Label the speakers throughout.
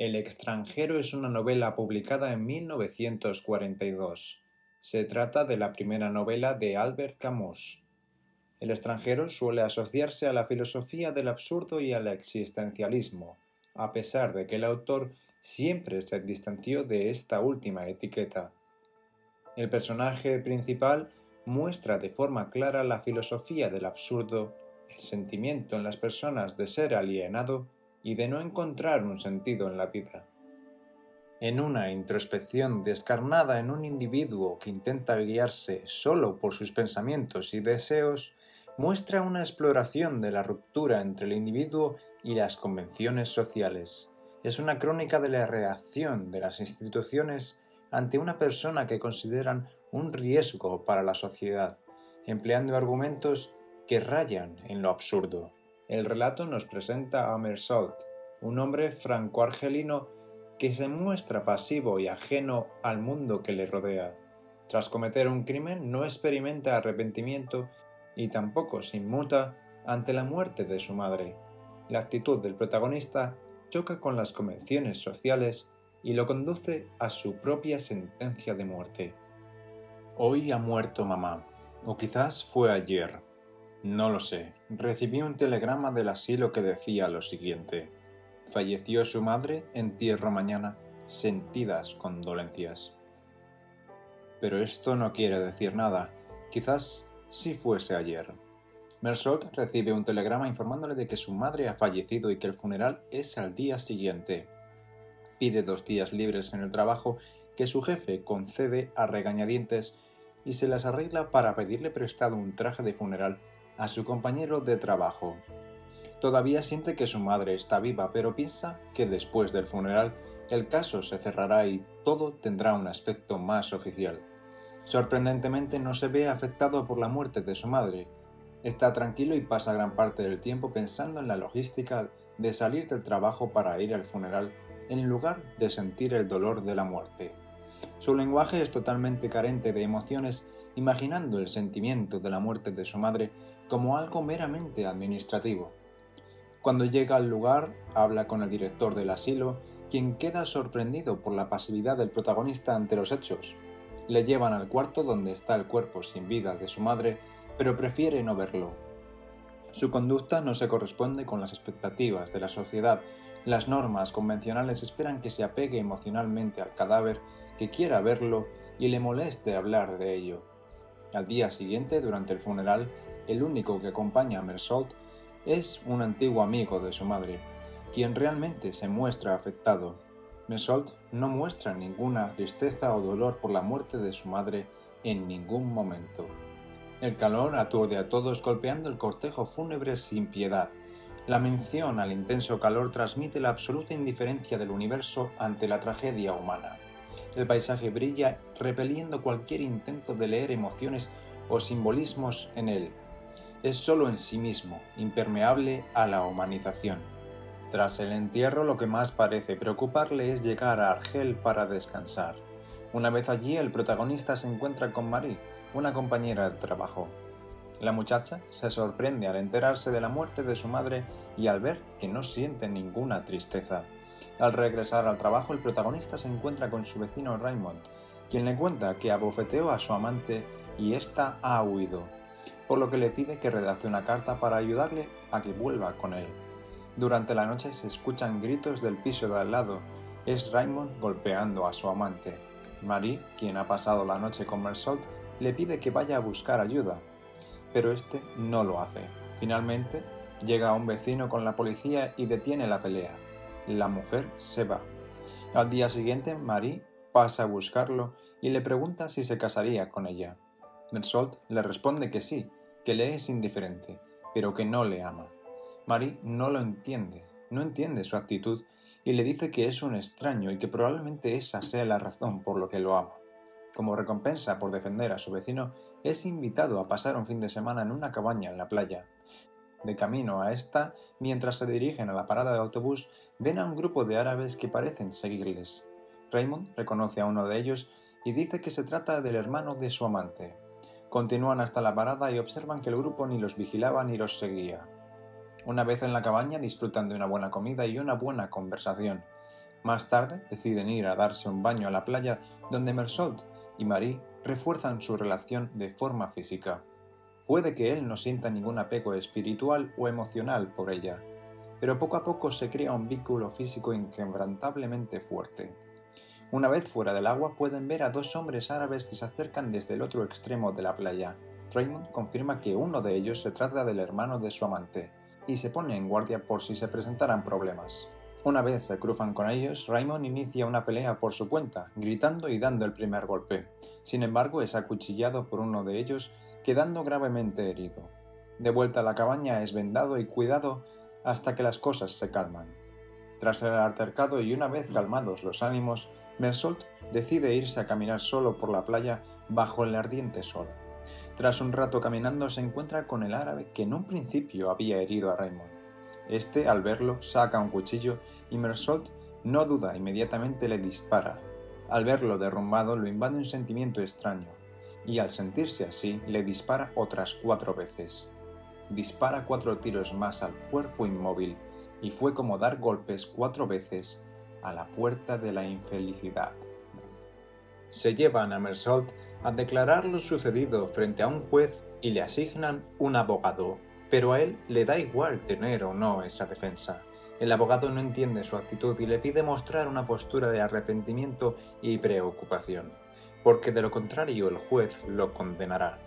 Speaker 1: El extranjero es una novela publicada en 1942. Se trata de la primera novela de Albert Camus. El extranjero suele asociarse a la filosofía del absurdo y al existencialismo, a pesar de que el autor siempre se distanció de esta última etiqueta. El personaje principal muestra de forma clara la filosofía del absurdo, el sentimiento en las personas de ser alienado y de no encontrar un sentido en la vida. En una introspección descarnada en un individuo que intenta guiarse solo por sus pensamientos y deseos, muestra una exploración de la ruptura entre el individuo y las convenciones sociales. Es una crónica de la reacción de las instituciones ante una persona que consideran un riesgo para la sociedad, empleando argumentos que rayan en lo absurdo. El relato nos presenta a Mersault, un hombre franco-argelino que se muestra pasivo y ajeno al mundo que le rodea. Tras cometer un crimen no experimenta arrepentimiento y tampoco se inmuta ante la muerte de su madre. La actitud del protagonista choca con las convenciones sociales y lo conduce a su propia sentencia de muerte. Hoy ha muerto mamá, o quizás fue ayer, no lo sé. Recibí un telegrama del asilo que decía lo siguiente. Falleció su madre, entierro mañana. Sentidas condolencias. Pero esto no quiere decir nada. Quizás si fuese ayer. Mersault recibe un telegrama informándole de que su madre ha fallecido y que el funeral es al día siguiente. Pide dos días libres en el trabajo que su jefe concede a regañadientes y se las arregla para pedirle prestado un traje de funeral a su compañero de trabajo. Todavía siente que su madre está viva, pero piensa que después del funeral el caso se cerrará y todo tendrá un aspecto más oficial. Sorprendentemente no se ve afectado por la muerte de su madre. Está tranquilo y pasa gran parte del tiempo pensando en la logística de salir del trabajo para ir al funeral en lugar de sentir el dolor de la muerte. Su lenguaje es totalmente carente de emociones, imaginando el sentimiento de la muerte de su madre como algo meramente administrativo. Cuando llega al lugar, habla con el director del asilo, quien queda sorprendido por la pasividad del protagonista ante los hechos. Le llevan al cuarto donde está el cuerpo sin vida de su madre, pero prefiere no verlo. Su conducta no se corresponde con las expectativas de la sociedad. Las normas convencionales esperan que se apegue emocionalmente al cadáver, que quiera verlo y le moleste hablar de ello. Al día siguiente, durante el funeral, el único que acompaña a Mersault es un antiguo amigo de su madre, quien realmente se muestra afectado. Mersault no muestra ninguna tristeza o dolor por la muerte de su madre en ningún momento. El calor aturde a todos golpeando el cortejo fúnebre sin piedad. La mención al intenso calor transmite la absoluta indiferencia del universo ante la tragedia humana. El paisaje brilla repeliendo cualquier intento de leer emociones o simbolismos en él es solo en sí mismo, impermeable a la humanización. Tras el entierro lo que más parece preocuparle es llegar a Argel para descansar. Una vez allí el protagonista se encuentra con Marie, una compañera de trabajo. La muchacha se sorprende al enterarse de la muerte de su madre y al ver que no siente ninguna tristeza. Al regresar al trabajo el protagonista se encuentra con su vecino Raymond, quien le cuenta que abofeteó a su amante y ésta ha huido por lo que le pide que redacte una carta para ayudarle a que vuelva con él. Durante la noche se escuchan gritos del piso de al lado. Es Raymond golpeando a su amante. Marie, quien ha pasado la noche con Mersault, le pide que vaya a buscar ayuda, pero este no lo hace. Finalmente, llega un vecino con la policía y detiene la pelea. La mujer se va. Al día siguiente, Marie pasa a buscarlo y le pregunta si se casaría con ella. Mersault le responde que sí, que le es indiferente, pero que no le ama. Marie no lo entiende, no entiende su actitud y le dice que es un extraño y que probablemente esa sea la razón por lo que lo ama. Como recompensa por defender a su vecino, es invitado a pasar un fin de semana en una cabaña en la playa. De camino a esta, mientras se dirigen a la parada de autobús, ven a un grupo de árabes que parecen seguirles. Raymond reconoce a uno de ellos y dice que se trata del hermano de su amante. Continúan hasta la parada y observan que el grupo ni los vigilaba ni los seguía. Una vez en la cabaña disfrutan de una buena comida y una buena conversación. Más tarde deciden ir a darse un baño a la playa donde Mersault y Marie refuerzan su relación de forma física. Puede que él no sienta ningún apego espiritual o emocional por ella, pero poco a poco se crea un vínculo físico inquebrantablemente fuerte. Una vez fuera del agua pueden ver a dos hombres árabes que se acercan desde el otro extremo de la playa. Raymond confirma que uno de ellos se trata del hermano de su amante, y se pone en guardia por si se presentaran problemas. Una vez se cruzan con ellos, Raymond inicia una pelea por su cuenta, gritando y dando el primer golpe. Sin embargo, es acuchillado por uno de ellos, quedando gravemente herido. De vuelta a la cabaña es vendado y cuidado hasta que las cosas se calman. Tras el altercado y una vez calmados los ánimos, Mersault decide irse a caminar solo por la playa bajo el ardiente sol. Tras un rato caminando se encuentra con el árabe que en un principio había herido a Raymond. Este, al verlo, saca un cuchillo y Mersault no duda, inmediatamente le dispara. Al verlo derrumbado lo invade un sentimiento extraño, y al sentirse así le dispara otras cuatro veces. Dispara cuatro tiros más al cuerpo inmóvil, y fue como dar golpes cuatro veces a la puerta de la infelicidad. Se llevan a Mersault a declarar lo sucedido frente a un juez y le asignan un abogado pero a él le da igual tener o no esa defensa. El abogado no entiende su actitud y le pide mostrar una postura de arrepentimiento y preocupación, porque de lo contrario el juez lo condenará.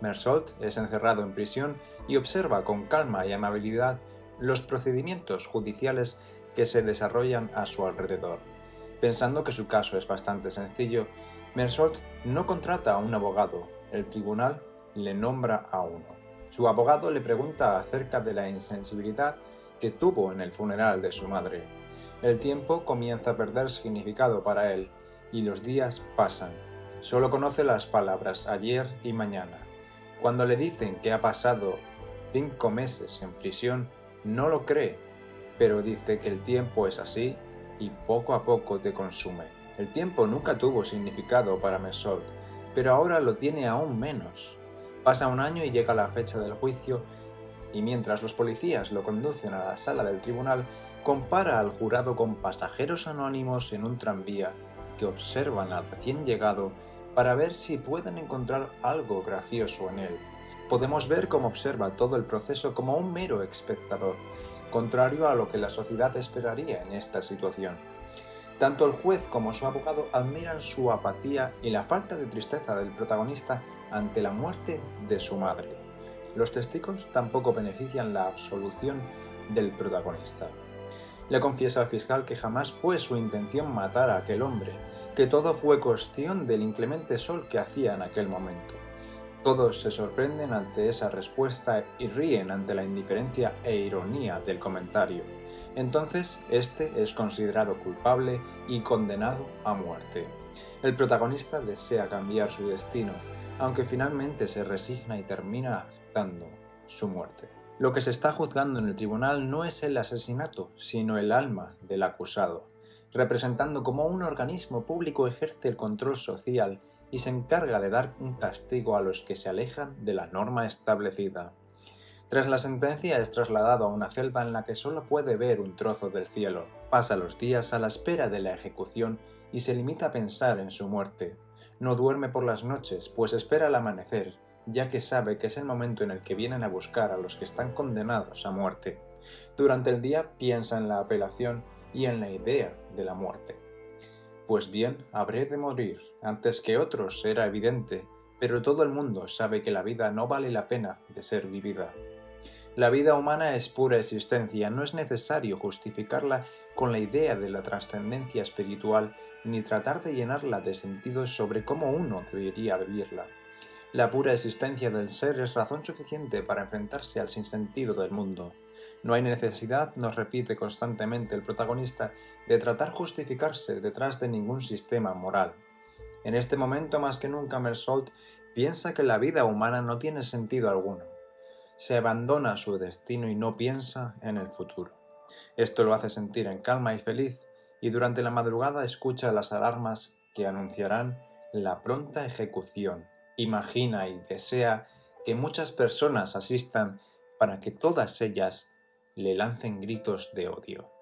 Speaker 1: Mersault es encerrado en prisión y observa con calma y amabilidad los procedimientos judiciales que se desarrollan a su alrededor. Pensando que su caso es bastante sencillo, Mersault no contrata a un abogado, el tribunal le nombra a uno. Su abogado le pregunta acerca de la insensibilidad que tuvo en el funeral de su madre. El tiempo comienza a perder significado para él y los días pasan. Solo conoce las palabras ayer y mañana. Cuando le dicen que ha pasado cinco meses en prisión, no lo cree, pero dice que el tiempo es así y poco a poco te consume. El tiempo nunca tuvo significado para Mesot, pero ahora lo tiene aún menos. Pasa un año y llega la fecha del juicio y mientras los policías lo conducen a la sala del tribunal, compara al jurado con pasajeros anónimos en un tranvía que observan al recién llegado para ver si pueden encontrar algo gracioso en él. Podemos ver cómo observa todo el proceso como un mero espectador, contrario a lo que la sociedad esperaría en esta situación. Tanto el juez como su abogado admiran su apatía y la falta de tristeza del protagonista ante la muerte de su madre. Los testigos tampoco benefician la absolución del protagonista. Le confiesa al fiscal que jamás fue su intención matar a aquel hombre, que todo fue cuestión del inclemente sol que hacía en aquel momento. Todos se sorprenden ante esa respuesta y ríen ante la indiferencia e ironía del comentario. Entonces, este es considerado culpable y condenado a muerte. El protagonista desea cambiar su destino, aunque finalmente se resigna y termina dando su muerte. Lo que se está juzgando en el tribunal no es el asesinato, sino el alma del acusado, representando como un organismo público ejerce el control social y se encarga de dar un castigo a los que se alejan de la norma establecida. Tras la sentencia es trasladado a una celda en la que solo puede ver un trozo del cielo. Pasa los días a la espera de la ejecución y se limita a pensar en su muerte, no duerme por las noches, pues espera el amanecer, ya que sabe que es el momento en el que vienen a buscar a los que están condenados a muerte. Durante el día piensa en la apelación y en la idea de la muerte. Pues bien, habré de morir antes que otros, era evidente, pero todo el mundo sabe que la vida no vale la pena de ser vivida. La vida humana es pura existencia, no es necesario justificarla con la idea de la trascendencia espiritual ni tratar de llenarla de sentidos sobre cómo uno debería vivirla. La pura existencia del ser es razón suficiente para enfrentarse al sinsentido del mundo. No hay necesidad, nos repite constantemente el protagonista, de tratar justificarse detrás de ningún sistema moral. En este momento más que nunca Mersault piensa que la vida humana no tiene sentido alguno. Se abandona su destino y no piensa en el futuro. Esto lo hace sentir en calma y feliz, y durante la madrugada escucha las alarmas que anunciarán la pronta ejecución. Imagina y desea que muchas personas asistan para que todas ellas le lancen gritos de odio.